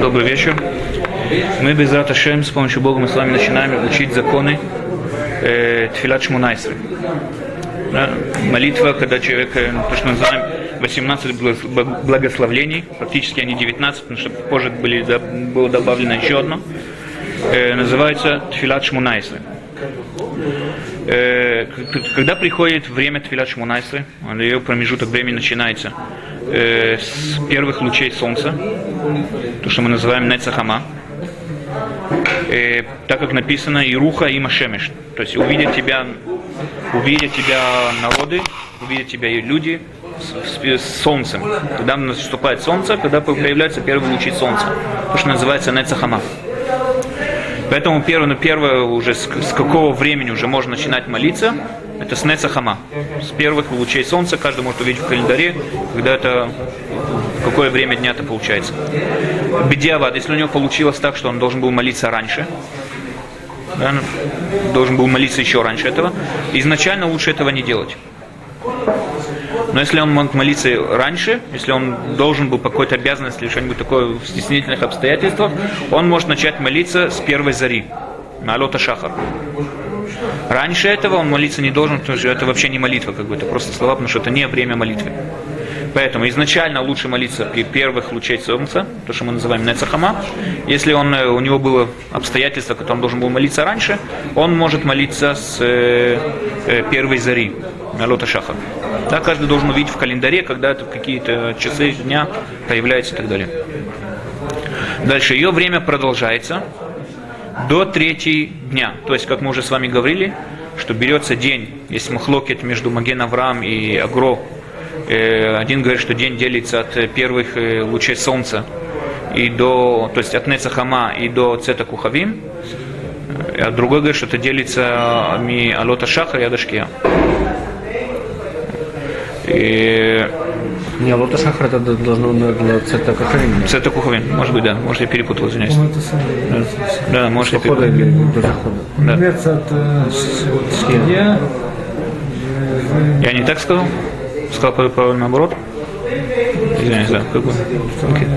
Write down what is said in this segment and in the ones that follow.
Добрый вечер. Мы без Раташем с помощью Бога мы с вами начинаем учить законы э, Тфилат Шмунайсры. Да? Молитва, когда человек, э, то, что мы называем 18 благословлений, практически они 19, потому что позже были, да, было добавлено еще одно, э, называется Тфилат Шмунайсры. Э, когда приходит время Тфилат Шмунайсры, ее промежуток времени начинается э, с первых лучей солнца, то, что мы называем Нецахама, э, так как написано Ируха и Машемеш, то есть увидят тебя, увидят тебя народы, увидят тебя и люди с, с, с солнцем. Когда наступает солнце, когда появляются первые лучи солнца, то, что называется Нецахама. Поэтому первое, ну, первое уже с, с какого времени уже можно начинать молиться, это с Нецахама. С первых лучей солнца каждый может увидеть в календаре, когда это какое время дня это получается. Бедиавад, если у него получилось так, что он должен был молиться раньше, да, должен был молиться еще раньше этого, изначально лучше этого не делать. Но если он мог молиться раньше, если он должен был по какой-то обязанности или что-нибудь такое в стеснительных обстоятельствах, он может начать молиться с первой зари, на Алота Шахар. Раньше этого он молиться не должен, потому что это вообще не молитва, как бы это просто слова, потому что это не время молитвы. Поэтому изначально лучше молиться при первых лучей солнца, то, что мы называем Нецахама. Если он, э, у него было обстоятельство, когда он должен был молиться раньше, он может молиться с э, э, первой зари, Лота Шаха. Да, каждый должен увидеть в календаре, когда это какие-то часы дня появляются и так далее. Дальше, ее время продолжается до третьей дня. То есть, как мы уже с вами говорили, что берется день, есть махлокет между Маген Авраам и Агро, Э, один говорит, что день делится от э, первых э, лучей солнца и до, то есть от Нецахама и до Цета Кухавим, а другой говорит, что это делится ми Алота Шаха и Адашкия. И... Не, Алота Шахар это должно Кухавим. Цета Кухавим, может быть, да, может я перепутал, извиняюсь. Да, да может я перепутал. или до захода? Да. Я не так сказал? Сказал по наоборот? Извиняюсь, да. Как бы. Okay.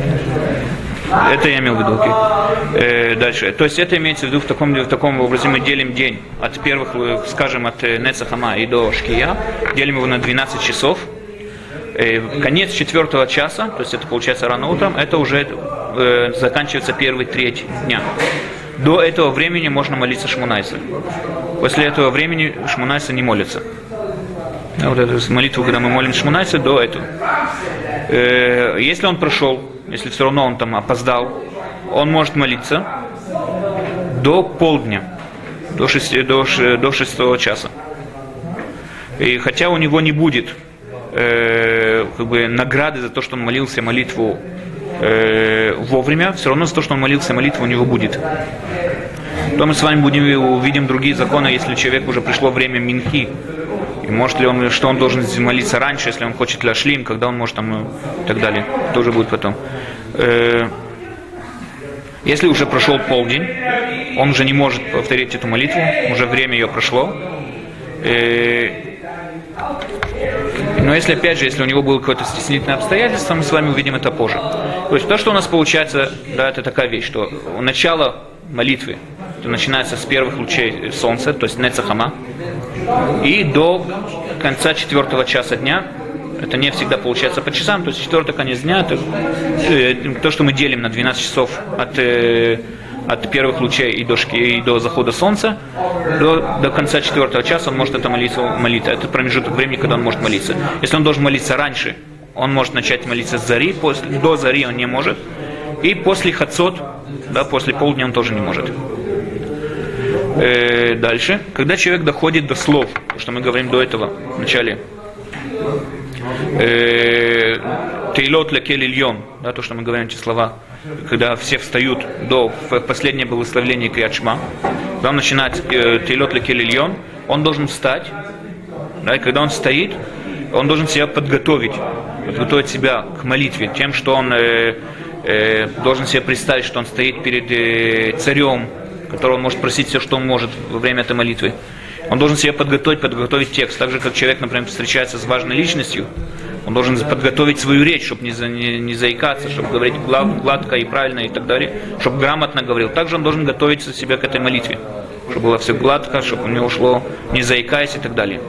Это я имел в виду. Okay. Э, дальше. То есть это имеется в виду в таком, в таком образе мы делим день от первых, скажем, от э, Нецахама и до Шкия, делим его на 12 часов. Э, конец четвертого часа, то есть это получается рано утром, это уже э, заканчивается первый треть дня. До этого времени можно молиться Шмунайса. После этого времени Шмунайса не молится вот эту молитву, когда мы молим Шмунайса, до этого. Э, если он прошел, если все равно он там опоздал, он может молиться до полдня, до, 6, до, до 6 часа. И хотя у него не будет э, как бы награды за то, что он молился молитву э, вовремя, все равно за то, что он молился молитву, у него будет. То мы с вами будем увидим другие законы, если человек уже пришло время минхи, и может ли он, что он должен молиться раньше, если он хочет ляшлим, когда он может там и так далее. Тоже будет потом. Э, если уже прошел полдень, он уже не может повторить эту молитву, уже время ее прошло. Э, но если, опять же, если у него было какое-то стеснительное обстоятельство, мы с вами увидим это позже. То есть то, что у нас получается, да, это такая вещь, что начало молитвы начинается с первых лучей солнца, то есть Нецахама, и до конца четвертого часа дня, это не всегда получается по часам, то есть четвертый конец дня, это э, то, что мы делим на 12 часов от, э, от первых лучей и до, и до захода солнца, до, до конца четвертого часа он может это молиться, молиться. Это промежуток времени, когда он может молиться. Если он должен молиться раньше, он может начать молиться с зари, после, до зари он не может. И после хацот, да, после полдня он тоже не может. Э, дальше, когда человек доходит до слов, что мы говорим до этого в начале, э, Тейлот лекель ильон, да, то, что мы говорим эти слова, когда все встают до последнее благословление Криачма, когда он начинает э, Тейлот лекель ильон, он должен встать, да, и когда он стоит, он должен себя подготовить, подготовить себя к молитве, тем, что он э, э, должен себе представить, что он стоит перед э, царем, которого он может просить все, что он может во время этой молитвы. Он должен себя подготовить, подготовить текст. Так же, как человек, например, встречается с важной личностью, Он должен подготовить свою речь, чтобы не, не, не заикаться, чтобы говорить глад, гладко и правильно и так далее, чтобы грамотно говорил. Также он должен готовить себя к этой молитве, чтобы было все гладко, чтобы у него ушло не заикаясь и так далее.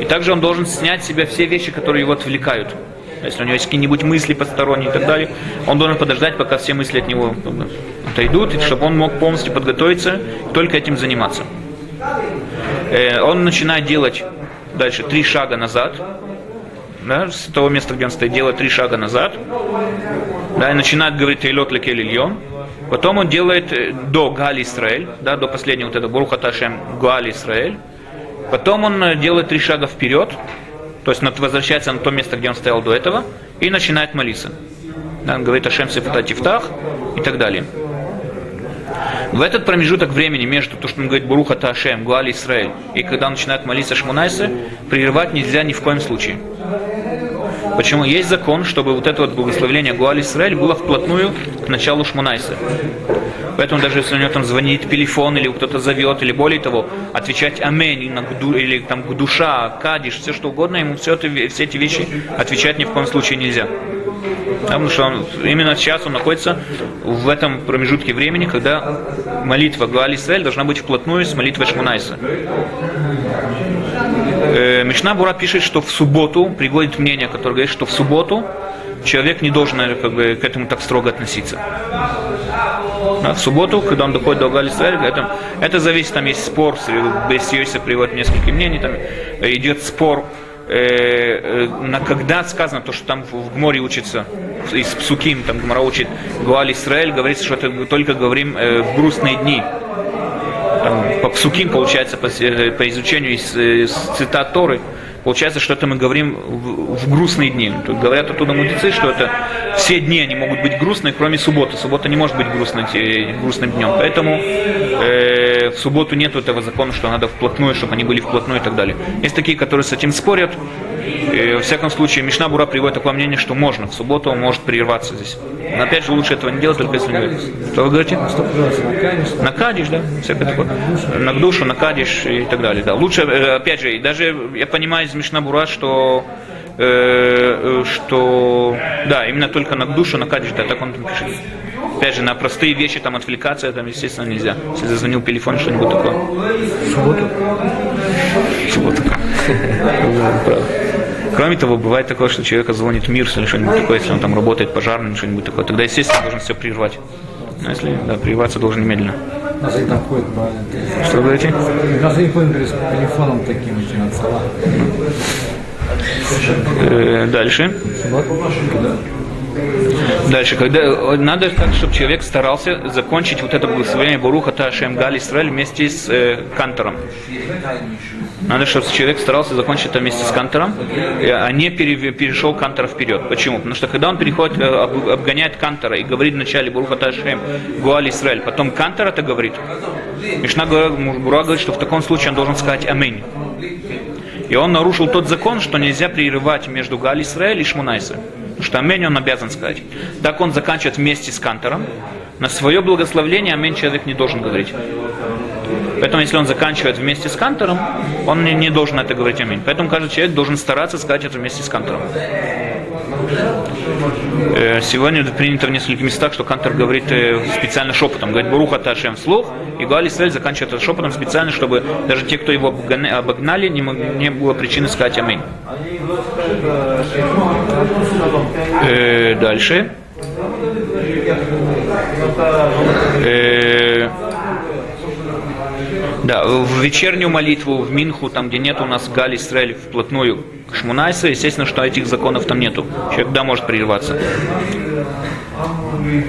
И также он должен снять с себя все вещи, которые его отвлекают. Если у него есть какие-нибудь мысли посторонние и так далее, он должен подождать, пока все мысли от него отойдут, чтобы он мог полностью подготовиться и только этим заниматься. Э, он начинает делать дальше три шага назад, да, с того места, где он стоит, делает три шага назад, да, и начинает говорить Тейлот Лекель потом он делает э, до Гали Исраэль, да, до последнего вот этого Буруха Ташем Гали Исраэль, потом он э, делает три шага вперед, то есть возвращается на то место, где он стоял до этого, и начинает молиться. Да, он говорит Ашем Сефата Тифтах и так далее. В этот промежуток времени между то, что он говорит Буруха Ташем, Гуали Исраэль, и когда он начинает молиться Шмунайсе, прерывать нельзя ни в коем случае. Почему? Есть закон, чтобы вот это вот благословение Гуали Исраэль было вплотную к началу Шмунайса. Поэтому даже если у него там звонит телефон, или кто-то зовет, или более того, отвечать амень, или там душа, кадиш, все что угодно, ему все, это, все эти вещи отвечать ни в коем случае нельзя. Потому что он, именно сейчас он находится в этом промежутке времени, когда молитва Гуали Исраэль должна быть вплотную с молитвой Шмунайса. Э, Мишна Бура пишет, что в субботу, приводит мнение, которое говорит, что в субботу человек не должен наверное, как бы, к этому так строго относиться. Да, в субботу, когда он доходит до Гали это, это зависит, там есть спор, без Йосиф приводит несколько мнений, там идет спор, э, э, на когда сказано то, что там в, море учится, из Псуким, там Гмара учит, Гуаль Исраэль, говорится, что это только говорим э, в грустные дни. Там, по Псуким, получается, по, э, по изучению из, из цитат Торы, Получается, что это мы говорим в, в грустные дни. Тут говорят оттуда мудрецы, что это все дни они могут быть грустные, кроме субботы. Суббота не может быть грустной, грустным днем. Поэтому э, в субботу нет этого закона, что надо вплотную, чтобы они были вплотную и так далее. Есть такие, которые с этим спорят. И, во всяком случае, Мишна Бура приводит такое мнение, что можно, в субботу он может прерваться здесь. Но опять же, лучше этого не делать, только если не Что вы говорите? На кадиш, да, всякое такое. На душу, на кадиш и так далее. Да. Лучше, э, опять же, даже я понимаю из Мишна Бура, что э, что да, именно только на душу, на кадиш, да, так он там пишет. Опять же, на простые вещи, там, отвлекаться, там, естественно, нельзя. Если зазвонил телефон, что-нибудь такое. Субботу? Субботу. Кроме того, бывает такое, что человека звонит мир или что-нибудь такое, если он там работает пожарным, что-нибудь такое, тогда, естественно, должен все прервать. Но если да, прерваться должен немедленно. Что вы говорите? Телефоном таким. Э, дальше. Дальше, когда надо так, чтобы человек старался закончить вот это благословение Баруха Ташем Гали Исраэль вместе с э, Кантором. Надо, чтобы человек старался закончить это вместе с Кантором, а не перешел Кантора вперед. Почему? Потому что когда он переходит, э, обгоняет Кантора и говорит вначале Баруха Ташем Гуали Исраэль, потом Кантор это говорит, Мишна говорит, что в таком случае он должен сказать Аминь. И он нарушил тот закон, что нельзя прерывать между Гали Исраэль и Шмунайса что амень он обязан сказать. Так он заканчивает вместе с кантором. На свое благословление амень человек не должен говорить. Поэтому, если он заканчивает вместе с кантором, он не, не должен это говорить аминь. Поэтому каждый человек должен стараться сказать это вместе с кантором. Э, сегодня принято в нескольких местах, что Кантор говорит э, специально шепотом, говорит Буруха Ташем вслух, и Гуали Исраэль заканчивает это шепотом специально, чтобы даже те, кто его обогнали, не, не было причины сказать аминь. Э, дальше. Да, в вечернюю молитву, в Минху, там, где нет у нас Гали Исраэль вплотную к Шмунайсу, естественно, что этих законов там нету. Человек да может прерваться.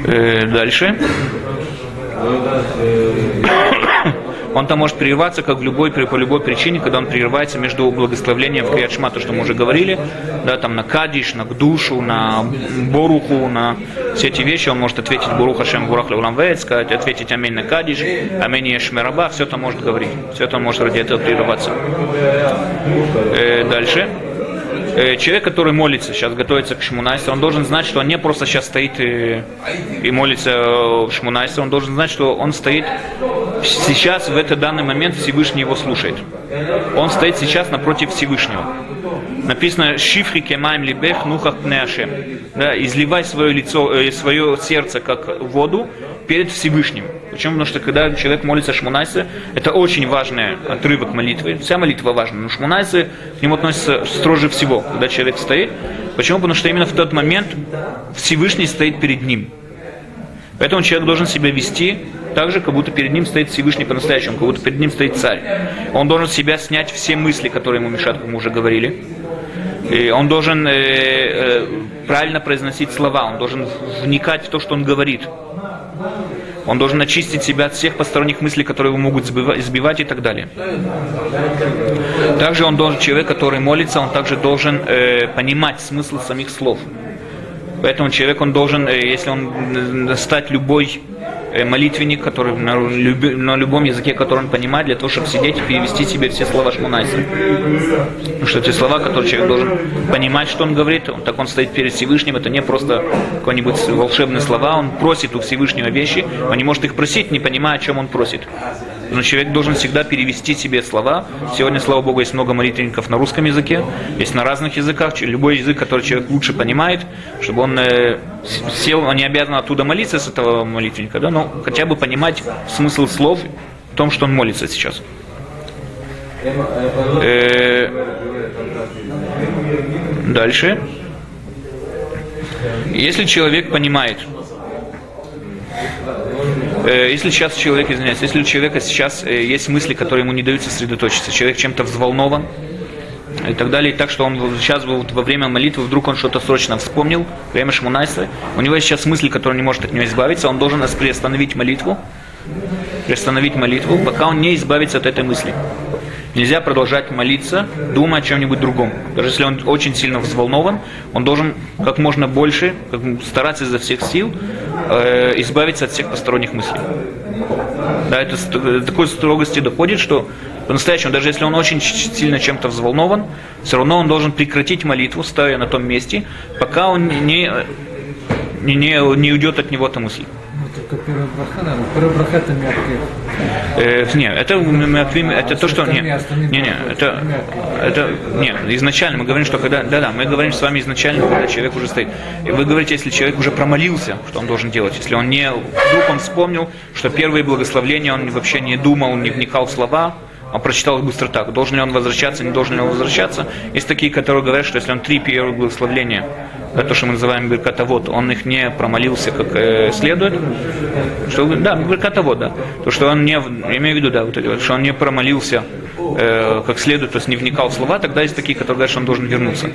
Э, дальше. Он там может прерываться, как в любой, по любой причине, когда он прерывается между благословлением в Криадшма, то, что мы уже говорили, да, там на Кадиш, на Гдушу, на Боруху, на все эти вещи, он может ответить Буруха Шем Бурах сказать, ответить Аминь на Кадиш, Аминь Ешмераба, все это может говорить, все это он может ради этого прерываться. Э, дальше. Э, человек, который молится, сейчас готовится к Шмунайсе, он должен знать, что он не просто сейчас стоит и, и молится в Шмунайсе, он должен знать, что он стоит сейчас, в этот данный момент Всевышний его слушает. Он стоит сейчас напротив Всевышнего. Написано «Шифри кемаем либех нухах пнеашем». Да, изливай свое лицо, э, свое сердце как воду перед Всевышним. Почему? Потому что когда человек молится Шмунайсе, это очень важный отрывок молитвы. Вся молитва важна, но Шмунайсе к нему относится строже всего, когда человек стоит. Почему? Потому что именно в тот момент Всевышний стоит перед ним. Поэтому человек должен себя вести так же, как будто перед ним стоит Всевышний по-настоящему, как будто перед ним стоит царь. Он должен себя снять все мысли, которые ему мешают, как мы уже говорили. И он должен э, э, правильно произносить слова, он должен вникать в то, что он говорит. Он должен очистить себя от всех посторонних мыслей, которые его могут сбивать и так далее. Также он должен, человек, который молится, он также должен э, понимать смысл самих слов. Поэтому человек, он должен, э, если он э, стать любой молитвенник, который на, люби- на любом языке, который он понимает, для того, чтобы сидеть и перевести себе все слова Шмунайса. Потому что эти слова, которые человек должен понимать, что он говорит, он, так он стоит перед Всевышним, это не просто какие-нибудь волшебные слова, он просит у Всевышнего вещи, он не может их просить, не понимая, о чем он просит. Но человек должен всегда перевести себе слова. Сегодня, слава Богу, есть много молитвенников на русском языке, есть на разных языках, любой язык, который человек лучше понимает, чтобы он э, сел, он не обязан оттуда молиться с этого молитвенника, да, но хотя бы понимать смысл слов в том, что он молится сейчас. Э, Дальше. Если человек понимает, если сейчас человек, извиняюсь, если у человека сейчас э, есть мысли, которые ему не дают сосредоточиться, человек чем-то взволнован и так далее, и так что он сейчас вот во время молитвы вдруг он что-то срочно вспомнил, время Шмунайса, у него есть сейчас мысли, которые не может от нее избавиться, он должен приостановить молитву, приостановить молитву, пока он не избавится от этой мысли. Нельзя продолжать молиться, думая о чем-нибудь другом. Даже если он очень сильно взволнован, он должен как можно больше как, стараться изо всех сил э, избавиться от всех посторонних мыслей. Да, это до такой строгости доходит, что по-настоящему, даже если он очень сильно чем-то взволнован, все равно он должен прекратить молитву, стоя на том месте, пока он не, не, не уйдет от него эта мысль. Только первая браха, наверное. Первая браха это мягкий. Э, не, это, мяквим, это то, что... Не, не, не, это, это... Не, изначально мы говорим, что когда... Да-да, мы говорим с вами изначально, когда человек уже стоит. И вы говорите, если человек уже промолился, что он должен делать. Если он не... Вдруг он вспомнил, что первые благословления он вообще не думал, не вникал в слова, он прочитал их быстро так. Должен ли он возвращаться, не должен ли он возвращаться. Есть такие, которые говорят, что если он три первых благословления, то, что мы называем Беркатовод, он их не промолился как э, следует, что, да, Беркатовод, да, то, что он не, я имею в виду, да, вот эти вот, что он не промолился э, как следует, то есть не вникал в слова, тогда есть такие, которые говорят, что он должен вернуться.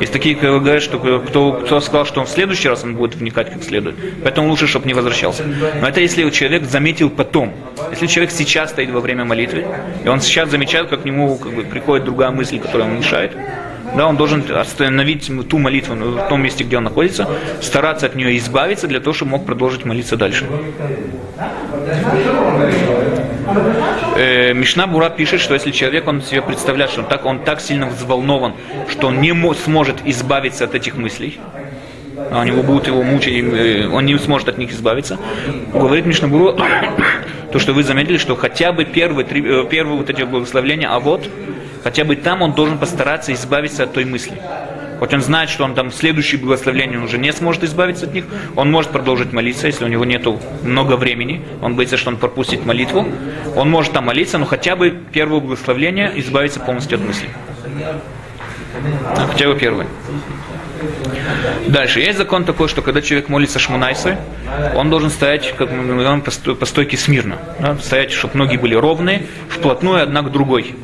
Есть такие, которые говорят, что кто, кто сказал, что он в следующий раз он будет вникать как следует, поэтому лучше, чтобы не возвращался. Но это если человек заметил потом. Если человек сейчас стоит во время молитвы, и он сейчас замечает, как к нему как бы, приходит другая мысль, которая ему мешает, да, он должен остановить ту молитву в том месте, где он находится, стараться от нее избавиться для того, чтобы мог продолжить молиться дальше. Э, Мишна Бура пишет, что если человек, он себе представляет, что он так, он так сильно взволнован, что он не мо- сможет избавиться от этих мыслей, а они его будут его мучить, э, он не сможет от них избавиться. Говорит Мишна Буру, то, что вы заметили, что хотя бы первые, три, э, первые вот эти благословления, а вот, хотя бы там он должен постараться избавиться от той мысли. Хоть он знает, что он там в следующее благословение он уже не сможет избавиться от них, он может продолжить молиться, если у него нет много времени, он боится, что он пропустит молитву, он может там молиться, но хотя бы первое благословление избавиться полностью от мысли. А, Хотя бы первое. Дальше. Есть закон такой, что когда человек молится шмунайсы, он должен стоять, как мы говорим, по стойке смирно. Да? Стоять, чтобы ноги были ровные, вплотную одна к другой.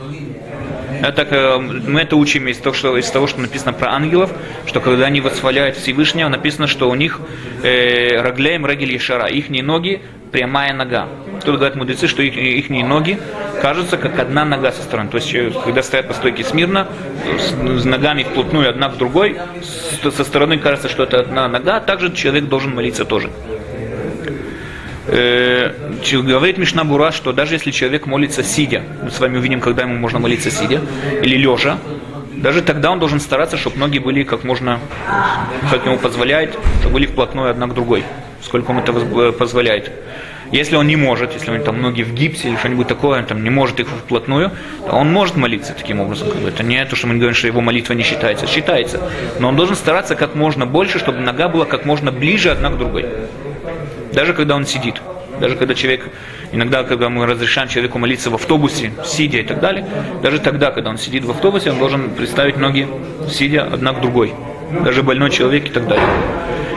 Это, э, мы это учим из того, что, из того, что написано про ангелов, что когда они восхваляют Всевышнего, написано, что у них э, рагляем рагель ешара, их ноги прямая нога. Тут говорят мудрецы, что их, их ноги кажутся как одна нога со стороны. То есть, э, когда стоят по стойке смирно, с, с ногами вплотную одна к другой, со стороны кажется, что это одна нога, также человек должен молиться тоже. Э, говорит Мишна Бура, что даже если человек молится сидя, мы с вами увидим, когда ему можно молиться сидя, или лежа, даже тогда он должен стараться, чтобы ноги были как можно, как ему позволяет, чтобы были вплотную одна к другой, сколько ему это воз- позволяет. Если он не может, если он там ноги в гипсе или что-нибудь такое, он там не может их вплотную, то он может молиться таким образом. Как бы. Это не то, что мы говорим, что его молитва не считается. Считается. Но он должен стараться как можно больше, чтобы нога была как можно ближе одна к другой. Даже когда он сидит. Даже когда человек, иногда, когда мы разрешаем человеку молиться в автобусе, сидя и так далее, даже тогда, когда он сидит в автобусе, он должен представить ноги, сидя одна к другой. Даже больной человек и так далее.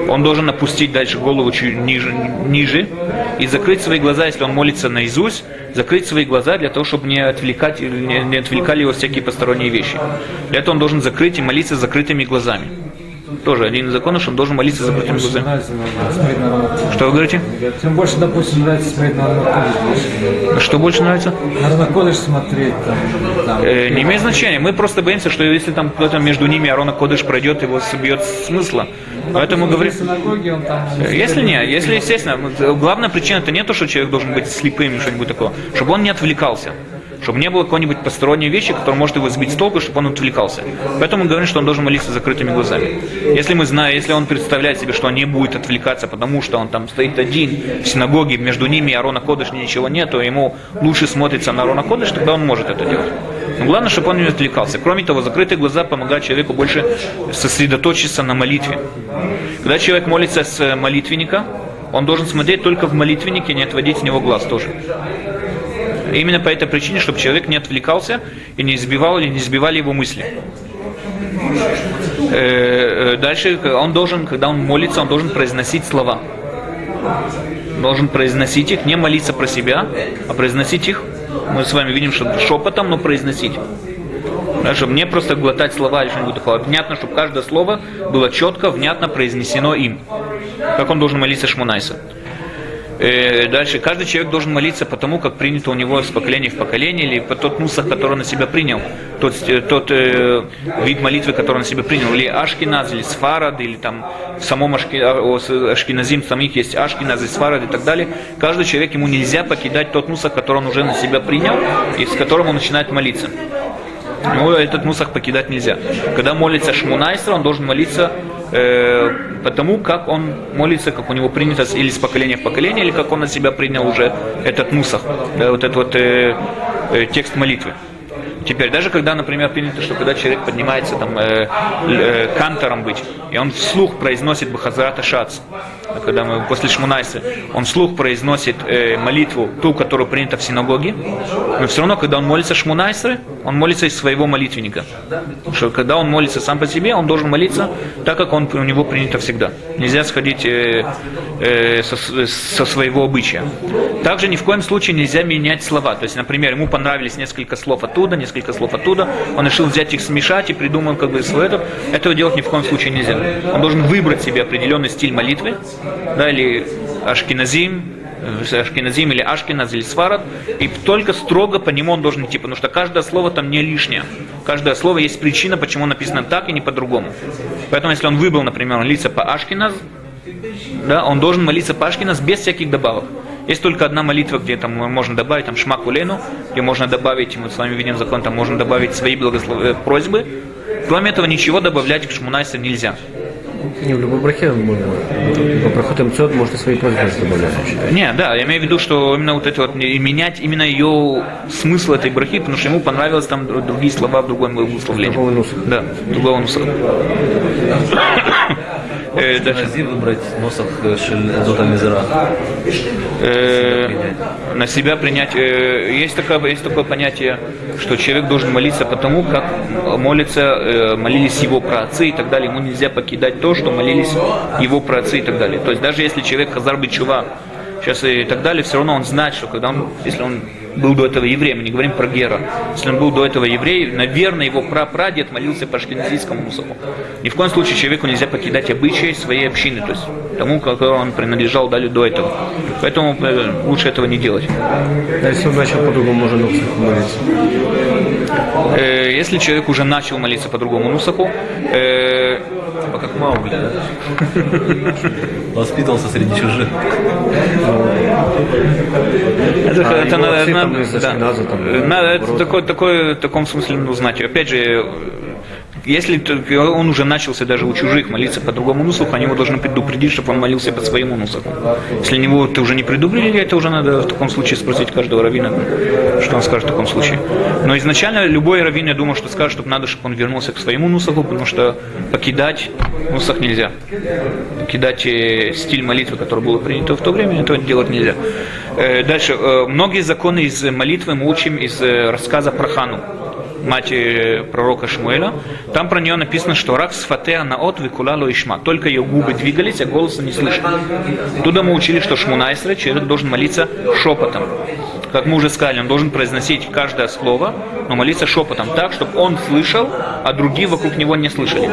Он должен опустить дальше голову чуть ниже, ниже и закрыть свои глаза, если он молится наизусть, закрыть свои глаза для того, чтобы не, отвлекать, не, не отвлекали его всякие посторонние вещи. Для этого он должен закрыть и молиться закрытыми глазами. Тоже один из законов, что он должен молиться с закрытыми глазами. Что вы говорите? Тем больше, допустим, нравится смотреть на больше. Что больше нравится? На Равнокодыш смотреть там. там. Э, не имеет значения. Мы просто боимся, что если там кто-то между ними Арона Кодыш пройдет, его собьет смысла. Поэтому говорим. Там... Если не, если естественно, главная причина это не то, что человек должен быть слепым или что-нибудь такое, чтобы он не отвлекался. Чтобы не было какой-нибудь посторонней вещи, которая может его сбить с толку, чтобы он отвлекался. Поэтому мы говорим, что он должен молиться закрытыми глазами. Если мы знаем, если он представляет себе, что он не будет отвлекаться, потому что он там стоит один в синагоге, между ними и Арона Кодыш ничего то ему лучше смотрится на Арона Кодыш, тогда он может это делать. Но главное, чтобы он не отвлекался. Кроме того, закрытые глаза помогают человеку больше сосредоточиться на молитве. Когда человек молится с молитвенника, он должен смотреть только в молитвеннике, не отводить с него глаз тоже. Именно по этой причине, чтобы человек не отвлекался и не избивал или не сбивали его мысли. Э, э, Дальше он должен, когда он молится, он должен произносить слова. Должен произносить их, не молиться про себя, а произносить их. Мы с вами видим, что шепотом, но произносить. Да, чтобы не просто глотать слова или что-нибудь такое. Внятно, чтобы каждое слово было четко, внятно произнесено им. Как он должен молиться Шмунайса. Э, Дальше. Каждый человек должен молиться по тому, как принято у него с поколения в поколение, или по тот нусах, который он на себя принял, тот, э, тот э, вид молитвы, который он на себя принял, или Ашкиназ, или Сфарад, или там в самом Ашки, а, Ашкиназим самих есть Ашкиназ и Сфарад и так далее. Каждый человек, ему нельзя покидать тот нусах, который он уже на себя принял, и с которым он начинает молиться. Ну, этот мусах покидать нельзя. Когда молится Шмунайсра, он должен молиться э, потому, как он молится, как у него принято или с поколения в поколение, или как он на себя принял уже этот мусах, да, вот этот вот э, э, текст молитвы. Теперь, даже когда, например, принято, что когда человек поднимается там э, э, кантором быть, и он вслух произносит Бахазарата Шац, когда мы после Шмунайса, он вслух произносит э, молитву, ту, которую принято в синагоге, но все равно, когда он молится Шмунайсры, он молится из своего молитвенника. Потому что когда он молится сам по себе, он должен молиться так, как он, у него принято всегда. Нельзя сходить э, э, со, с- со своего обычая. Также ни в коем случае нельзя менять слова. То есть, например, ему понравились несколько слов оттуда, несколько слов оттуда, он решил взять их смешать и придумал как бы свой этот. Этого делать ни в коем случае нельзя. Он должен выбрать себе определенный стиль молитвы, да, или ашкеназим, э, Ашкеназим или Ашкеназ или Сварад, и только строго по нему он должен идти, потому что каждое слово там не лишнее. Каждое слово есть причина, почему написано так и не по-другому. Поэтому, если он выбрал, например, молиться по Ашкеназ, да, он должен молиться по Ашкеназ без всяких добавок. Есть только одна молитва, где там можно добавить там шмак улену, где можно добавить, мы с вами видим закон, там можно добавить свои благослов... э, просьбы. Кроме этого, ничего добавлять к шмунайсу нельзя. Не, в любой брахе можно. По прохотам цет можно свои просьбы добавлять. Не, да, я имею в виду, что именно вот это вот, менять именно ее смысл этой брахи, потому что ему понравилось там дру- другие слова в другом благословлении. Другого нуса. Да, другого нуса. Э. Нельзя выбрать носах э, шель Зота Мизера. Э, на себя принять. э, Есть такое, есть такое понятие, что человек должен молиться потому, как молятся, э, молились его праотцы и так далее. Ему нельзя покидать то, что молились его праотцы и так далее. То есть даже если человек Хазар Бичува сейчас и так далее, все равно он знает, что когда он, если он был до этого евреем, мы не говорим про Гера, если он был до этого еврей, наверное, его прапрадед молился по шкиназийскому мусору. Ни в коем случае человеку нельзя покидать обычаи своей общины, то есть тому, которому он принадлежал дали до этого. Поэтому э, лучше этого не делать. А если он начал по-другому, можно нусах молиться. Э, Если человек уже начал молиться по другому нусаху, Типа как Маугли, да? Воспитывался среди чужих. это, А это надо, надо- да. Там, Э, надо это такой, такой, в таком смысле нужно знать. Опять же, Если он уже начался даже у чужих молиться по другому нусаху, они его должны предупредить, чтобы он молился по своему нусаху. Если него ты уже не предупредили, это уже надо в таком случае спросить каждого раввина, что он скажет в таком случае. Но изначально любой раввин, я думаю, что скажет, чтобы надо, чтобы он вернулся к своему нусаху, потому что покидать нусах нельзя. Покидать э, стиль молитвы, который был принят в то время, этого делать нельзя. Э, Дальше. Э, Многие законы из молитвы мы учим из рассказа про Хану мать э, пророка Шмуэля, там про нее написано, что рак с фатеа наот викулало ишма. Только ее губы двигались, а голоса не слышно. Туда мы учили, что Шмунайсра человек должен молиться шепотом. Как мы уже сказали, он должен произносить каждое слово, но молиться шепотом так, чтобы он слышал, а другие вокруг него не слышали.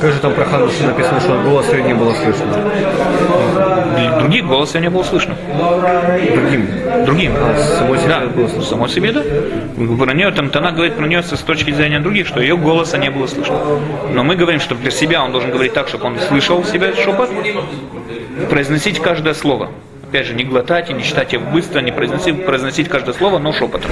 Как же там про Ханусу написано, что голос ее не было слышно? Других голоса не было слышно. Другим. Другим. А, самой себе да, было слышно. Самой себе, да. Про нее, там, Тана говорит про нее с точки зрения других, что ее голоса не было слышно. Но мы говорим, что для себя он должен говорить так, чтобы он слышал себя шепот, произносить каждое слово. Опять же, не глотать и не читать его быстро, не произносить, произносить каждое слово, но шепотом.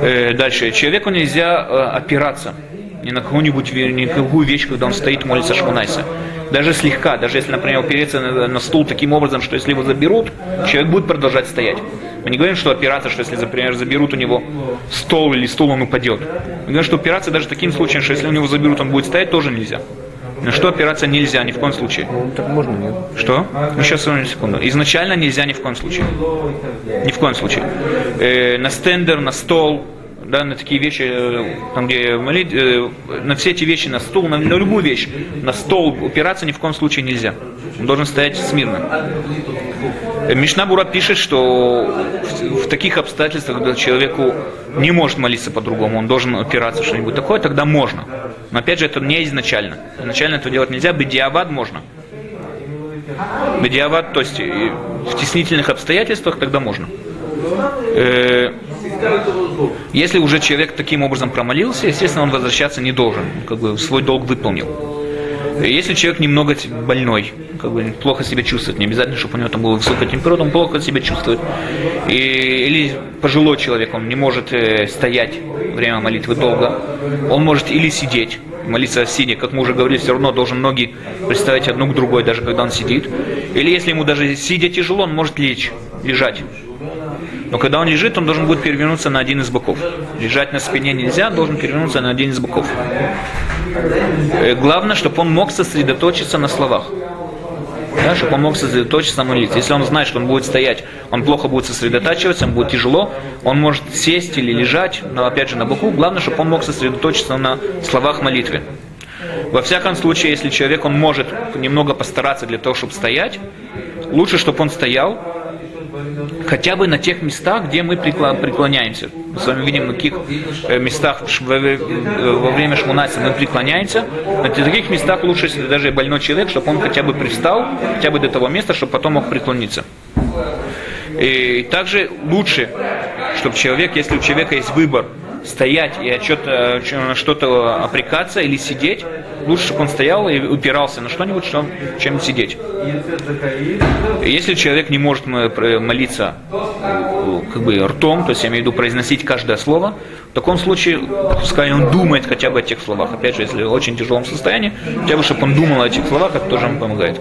Э, дальше. Человеку нельзя э, опираться ни на какую-нибудь ни на какую вещь, когда он стоит, молится шмунайса. Даже слегка, даже если, например, опереться на, на стул таким образом, что если его заберут, человек будет продолжать стоять. Мы не говорим, что опираться, что если, например, заберут у него стол или стул, он упадет. Мы говорим, что опираться даже таким случаем, что если у него заберут, он будет стоять, тоже нельзя. На что опираться нельзя ни в коем случае. Ну, так можно, нет? Что? Ну, сейчас, одну секунду. Изначально нельзя ни в коем случае. Ни в коем случае. Э, на стендер, на стол, да, на такие вещи, э, там, где молить, э, на все эти вещи, на стол, на, на любую вещь, на стол упираться ни в коем случае нельзя. Он должен стоять смирно. Э, Мишна Бура пишет, что в, в таких обстоятельствах, когда человеку не может молиться по-другому, он должен опираться что-нибудь такое, тогда можно. Но опять же, это не изначально. Изначально этого делать нельзя, бедиавад можно. Бедиават, то есть в теснительных обстоятельствах тогда можно. Если уже человек таким образом промолился, естественно, он возвращаться не должен, как бы свой долг выполнил. Если человек немного больной, как бы плохо себя чувствует, не обязательно, чтобы у него там была высокая температура, он плохо себя чувствует. И, или пожилой человек, он не может э, стоять время молитвы долго, он может или сидеть, молиться сидя, как мы уже говорили, все равно должен ноги представить одну к другой, даже когда он сидит. Или если ему даже сидя тяжело, он может лечь, лежать. Но когда он лежит, он должен будет перевернуться на один из боков. Лежать на спине нельзя, должен перевернуться на один из боков. Э, Главное, чтобы он мог сосредоточиться на словах. Да, чтобы он мог сосредоточиться на молитве. Если он знает, что он будет стоять, он плохо будет сосредотачиваться, ему будет тяжело, он может сесть или лежать, но опять же на боку. Главное, чтобы он мог сосредоточиться на словах молитвы. Во всяком случае, если человек, он может немного постараться для того, чтобы стоять, лучше, чтобы он стоял, хотя бы на тех местах, где мы преклоняемся. Мы с вами видим, на каких э, местах э, во время шмунайса мы преклоняемся. На таких местах лучше, если даже больной человек, чтобы он хотя бы привстал, хотя бы до того места, чтобы потом мог преклониться. И также лучше, чтобы человек, если у человека есть выбор, стоять и что-то, на что-то опрекаться или сидеть, лучше, чтобы он стоял и упирался на что-нибудь, что- чем сидеть. Если человек не может молиться э, как бы ртом, то есть я имею в виду произносить каждое слово, в таком случае, пускай он думает хотя бы о тех словах. Опять же, если в очень тяжелом состоянии, хотя бы, чтобы он думал о этих словах, это тоже ему помогает.